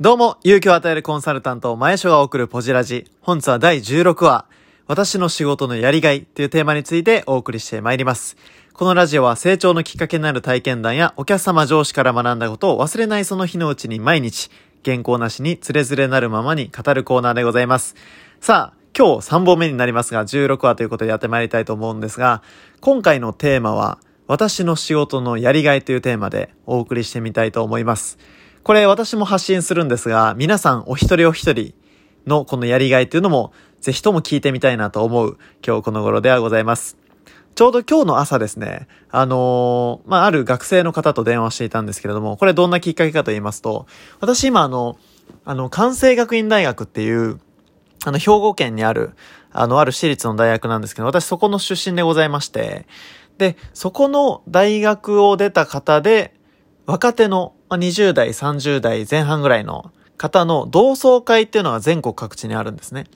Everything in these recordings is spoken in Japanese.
どうも、勇気を与えるコンサルタント、前所が送るポジラジ。本日は第16話、私の仕事のやりがいというテーマについてお送りしてまいります。このラジオは成長のきっかけになる体験談やお客様上司から学んだことを忘れないその日のうちに毎日、原稿なしにつれづれなるままに語るコーナーでございます。さあ、今日3本目になりますが、16話ということでやってまいりたいと思うんですが、今回のテーマは、私の仕事のやりがいというテーマでお送りしてみたいと思います。これ私も発信するんですが、皆さんお一人お一人のこのやりがいというのも、ぜひとも聞いてみたいなと思う今日この頃ではございます。ちょうど今日の朝ですね、あのー、まあ、ある学生の方と電話していたんですけれども、これどんなきっかけかと言いますと、私今あの、あの、関西学院大学っていう、あの、兵庫県にある、あの、ある私立の大学なんですけど、私そこの出身でございまして、で、そこの大学を出た方で、若手の20代、30代前半ぐらいの方の同窓会っていうのが全国各地にあるんですね。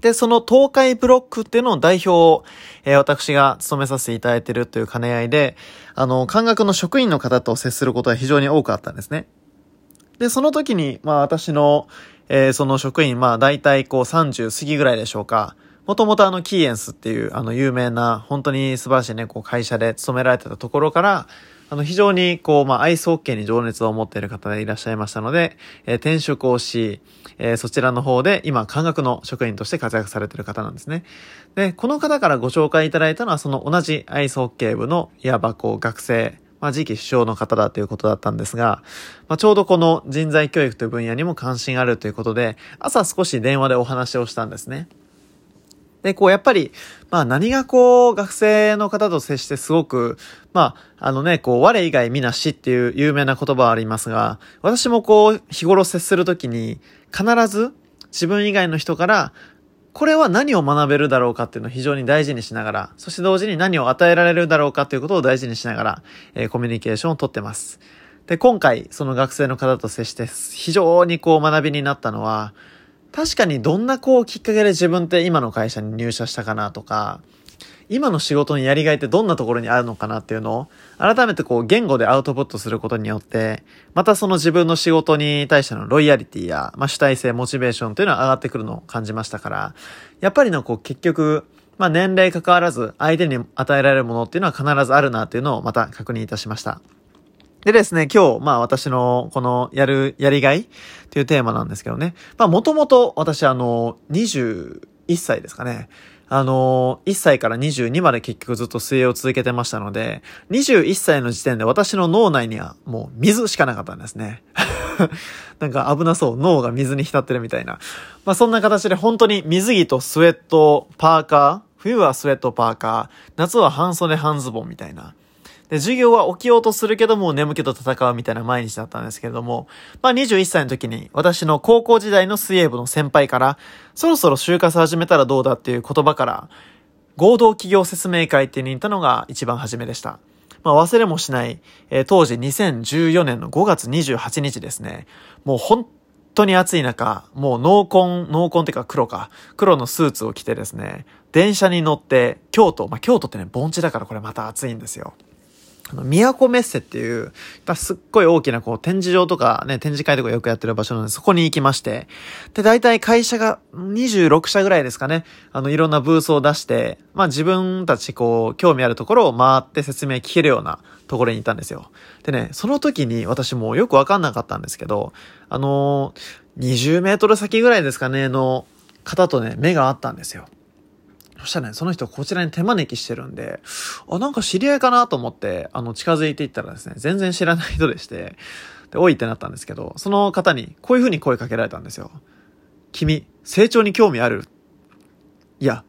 で、その東海ブロックっていうのを代表を、えー、私が務めさせていただいてるという兼ね合いで、あの、感学の職員の方と接することが非常に多くあったんですね。で、その時に、まあ私の、えー、その職員、まあ大体こう30過ぎぐらいでしょうか。もともとあのキーエンスっていうあの有名な本当に素晴らしいね、こう会社で勤められてたところから、あの、非常に、こう、まあ、アイスホッケーに情熱を持っている方でいらっしゃいましたので、えー、転職をし、えー、そちらの方で、今、科学の職員として活躍されている方なんですね。で、この方からご紹介いただいたのは、その同じアイスホッケー部の、いわばこう、学生、まあ、次期首相の方だということだったんですが、まあ、ちょうどこの人材教育という分野にも関心があるということで、朝少し電話でお話をしたんですね。で、こう、やっぱり、まあ何がこう、学生の方と接してすごく、まあ、あのね、こう、我以外皆しっていう有名な言葉はありますが、私もこう、日頃接するときに、必ず自分以外の人から、これは何を学べるだろうかっていうのを非常に大事にしながら、そして同時に何を与えられるだろうかっていうことを大事にしながら、えー、コミュニケーションをとってます。で、今回、その学生の方と接して、非常にこう学びになったのは、確かにどんなこうきっかけで自分って今の会社に入社したかなとか、今の仕事のやりがいってどんなところにあるのかなっていうのを、改めてこう言語でアウトプットすることによって、またその自分の仕事に対してのロイヤリティや、まあ、主体性、モチベーションというのは上がってくるのを感じましたから、やっぱりのこう結局、まあ、年齢関わらず相手に与えられるものっていうのは必ずあるなっていうのをまた確認いたしました。でですね、今日、まあ私のこのやる、やりがいっていうテーマなんですけどね。まあもともと私あの、21歳ですかね。あの、1歳から22まで結局ずっと水泳を続けてましたので、21歳の時点で私の脳内にはもう水しかなかったんですね。なんか危なそう。脳が水に浸ってるみたいな。まあそんな形で本当に水着とスウェット、パーカー、冬はスウェットパーカー、夏は半袖半ズボンみたいな。で、授業は起きようとするけども眠気と戦うみたいな毎日だったんですけれども、まあ21歳の時に私の高校時代の水泳部の先輩から、そろそろ就活始めたらどうだっていう言葉から、合同企業説明会っていうに行ったのが一番初めでした。まあ忘れもしない、えー、当時2014年の5月28日ですね。もう本当に暑い中、もう濃紺、濃紺っていうか黒か、黒のスーツを着てですね、電車に乗って京都、まあ京都ってね、盆地だからこれまた暑いんですよ。あの、都メッセっていう、すっごい大きなこう展示場とかね、展示会とかよくやってる場所なんで、そこに行きまして、で、大体会社が26社ぐらいですかね、あの、いろんなブースを出して、まあ自分たちこう、興味あるところを回って説明聞けるようなところにいたんですよ。でね、その時に私もよくわかんなかったんですけど、あのー、20メートル先ぐらいですかね、の方とね、目があったんですよ。そしたらね、その人こちらに手招きしてるんで、あ、なんか知り合いかなと思って、あの、近づいていったらですね、全然知らない人でして、で、おいってなったんですけど、その方にこういう風に声かけられたんですよ。君、成長に興味ある？いや、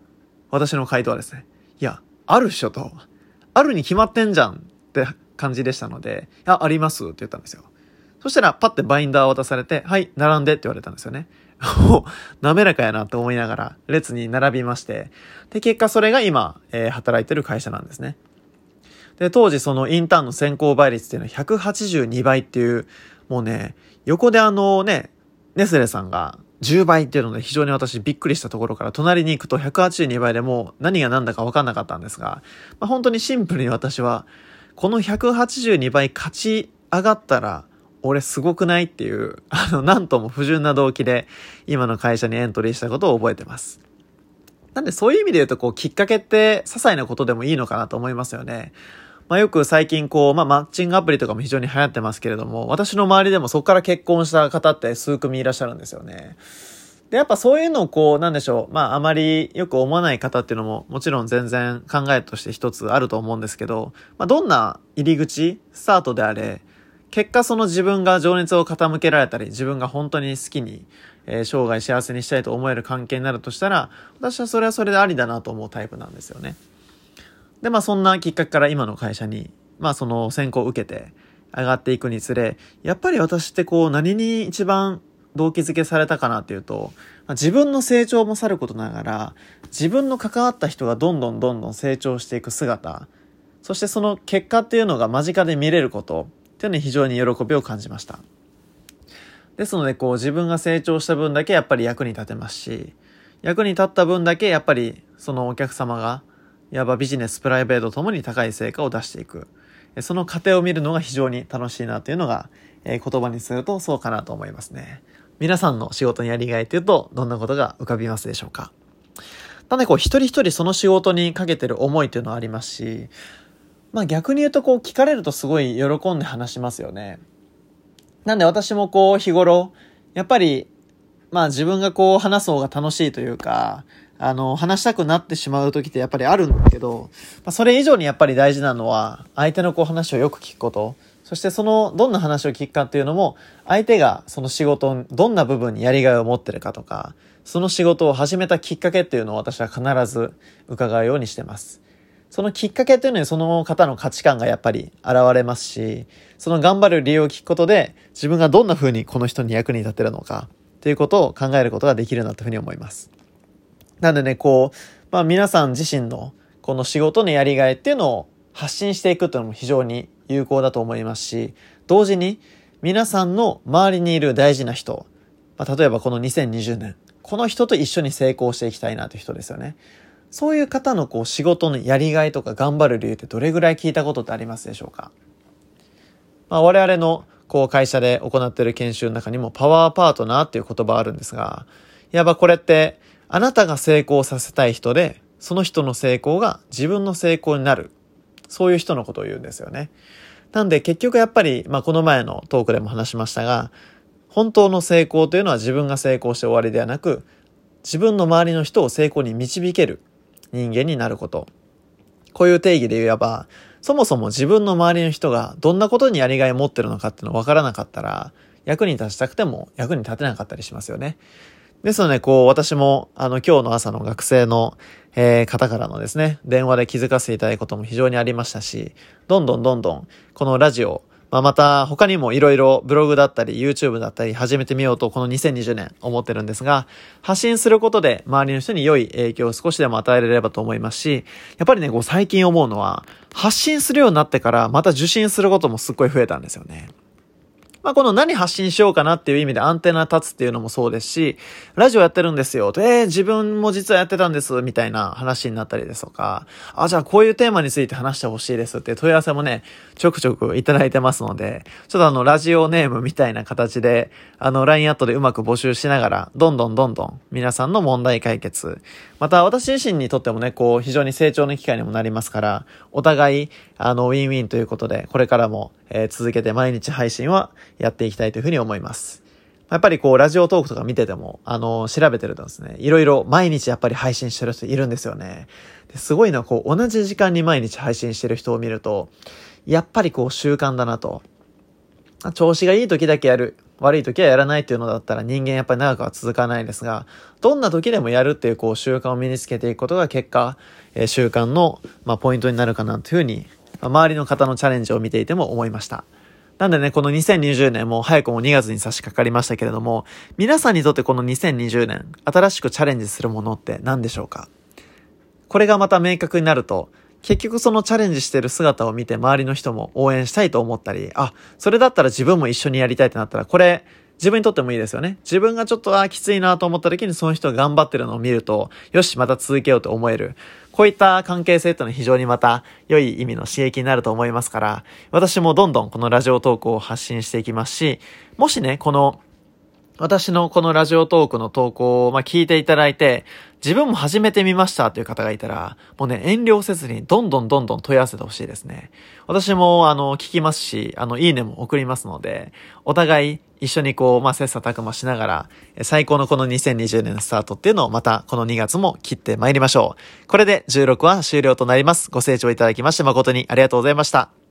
私の回答はですね、いや、あるっしょと、あるに決まってんじゃんって感じでしたので、いや、ありますって言ったんですよ。そしたら、パッてバインダーを渡されて、はい、並んでって言われたんですよね。お、滑らかやなと思いながら列に並びまして、で、結果それが今、えー、働いてる会社なんですね。で、当時そのインターンの先行倍率っていうのは182倍っていう、もうね、横であのね、ネスレさんが10倍っていうので非常に私びっくりしたところから隣に行くと182倍でもう何が何だか分かんなかったんですが、まあ、本当にシンプルに私はこの182倍勝ち上がったら俺すごくないっていう、あの、なんとも不純な動機で、今の会社にエントリーしたことを覚えてます。なんでそういう意味で言うと、こう、きっかけって、些細なことでもいいのかなと思いますよね。まあよく最近こう、まあマッチングアプリとかも非常に流行ってますけれども、私の周りでもそこから結婚した方って数組いらっしゃるんですよね。で、やっぱそういうのをこう、なんでしょう。まああまりよく思わない方っていうのももちろん全然考えとして一つあると思うんですけど、まあどんな入り口、スタートであれ、結果その自分が情熱を傾けられたり、自分が本当に好きに、えー、生涯幸せにしたいと思える関係になるとしたら、私はそれはそれでありだなと思うタイプなんですよね。で、まあそんなきっかけから今の会社に、まあその選考を受けて上がっていくにつれ、やっぱり私ってこう何に一番動機づけされたかなっていうと、自分の成長もさることながら、自分の関わった人がどんどんどんどん成長していく姿、そしてその結果っていうのが間近で見れることっていうのに非常に喜びを感じました。ですので、こう自分が成長した分だけやっぱり役に立てますし、役に立った分だけやっぱりそのお客様がいわばビジネス、プライベートともに高い成果を出していく。その過程を見るのが非常に楽しいなというのが、えー、言葉にするとそうかなと思いますね。皆さんの仕事にやりがいというと、どんなことが浮かびますでしょうかなので、こう、一人一人その仕事にかけてる思いというのはありますし、まあ逆に言うと、こう、聞かれるとすごい喜んで話しますよね。なんで私もこう、日頃、やっぱり、まあ自分がこう、話す方が楽しいというか、あの、話したくなってしまう時ってやっぱりあるんだけど、まあ、それ以上にやっぱり大事なのは、相手のこう話をよく聞くこと。そしてその、どんな話を聞くかっていうのも、相手がその仕事、どんな部分にやりがいを持ってるかとか、その仕事を始めたきっかけっていうのを私は必ず伺うようにしてます。そのきっかけっていうのにその方の価値観がやっぱり現れますし、その頑張る理由を聞くことで、自分がどんな風にこの人に役に立てるのか、ということを考えることができるなというふうに思います。なんでね、こう、まあ皆さん自身のこの仕事のやりがいっていうのを発信していくっていうのも非常に有効だと思いますし、同時に皆さんの周りにいる大事な人、まあ、例えばこの2020年、この人と一緒に成功していきたいなという人ですよね。そういう方のこう仕事のやりがいとか頑張る理由ってどれぐらい聞いたことってありますでしょうか？まあ我々のこう会社で行っている研修の中にもパワーパートナーっていう言葉あるんですが、いわばこれってあなたが成功させたい人で、その人の成功が自分の成功になる。そういう人のことを言うんですよね。なんで結局やっぱり、まあこの前のトークでも話しましたが、本当の成功というのは自分が成功して終わりではなく、自分の周りの人を成功に導ける人間になること。こういう定義で言えば、そもそも自分の周りの人がどんなことにやりがいを持ってるのかっていうのを分からなかったら、役に立ちたくても役に立てなかったりしますよね。ですので、こう、私も、あの、今日の朝の学生の、えー、方からのですね、電話で気づかせていただいたことも非常にありましたし、どんどんどんどん、このラジオ、まあ、また他にもいろいろブログだったり YouTube だったり始めてみようとこの2020年思ってるんですが、発信することで周りの人に良い影響を少しでも与えられればと思いますし、やっぱりね、こう最近思うのは、発信するようになってからまた受信することもすっごい増えたんですよね。まあ、この何発信しようかなっていう意味でアンテナ立つっていうのもそうですし、ラジオやってるんですよ。えー、自分も実はやってたんです、みたいな話になったりですとか、あ、じゃあこういうテーマについて話してほしいですって問い合わせもね、ちょくちょくいただいてますので、ちょっとあの、ラジオネームみたいな形で、あの、LINE アットでうまく募集しながら、どんどんどんどん皆さんの問題解決、また私自身にとってもね、こう、非常に成長の機会にもなりますから、お互い、あの、ウィンウィンということで、これからも、えー、続けて毎日配信はやっていきたいというふうに思います。やっぱりこう、ラジオトークとか見てても、あの、調べてるとですね、いろいろ毎日やっぱり配信してる人いるんですよね。すごいのは、こう、同じ時間に毎日配信してる人を見ると、やっぱりこう、習慣だなと。調子がいい時だけやる。悪い時はやらないっていうのだったら人間やっぱり長くは続かないですが、どんな時でもやるっていうこう習慣を身につけていくことが結果、え、習慣の、まあ、ポイントになるかなというふうに、周りの方のチャレンジを見ていても思いました。なんでね、この2020年も早くも2月に差し掛かりましたけれども、皆さんにとってこの2020年、新しくチャレンジするものって何でしょうか？これがまた明確になると、結局そのチャレンジしてる姿を見て周りの人も応援したいと思ったり、あ、それだったら自分も一緒にやりたいってなったら、これ、自分にとってもいいですよね。自分がちょっと、あ、きついなと思った時にその人が頑張ってるのを見ると、よし、また続けようと思える。こういった関係性というのは非常にまた良い意味の刺激になると思いますから、私もどんどんこのラジオ投稿を発信していきますし、もしね、この私のこのラジオトークの投稿を、まあ、聞いていただいて、自分も始めてみましたという方がいたら、もうね、遠慮せずにどんどんどんどん問い合わせてほしいですね。私も、あの、聞きますし、あの、いいねも送りますので、お互い一緒にこう、まあ、切磋琢磨しながら、最高のこの2020年のスタートっていうのをまたこの2月も切って参りましょう。これで16話終了となります。ご清聴いただきまして誠にありがとうございました。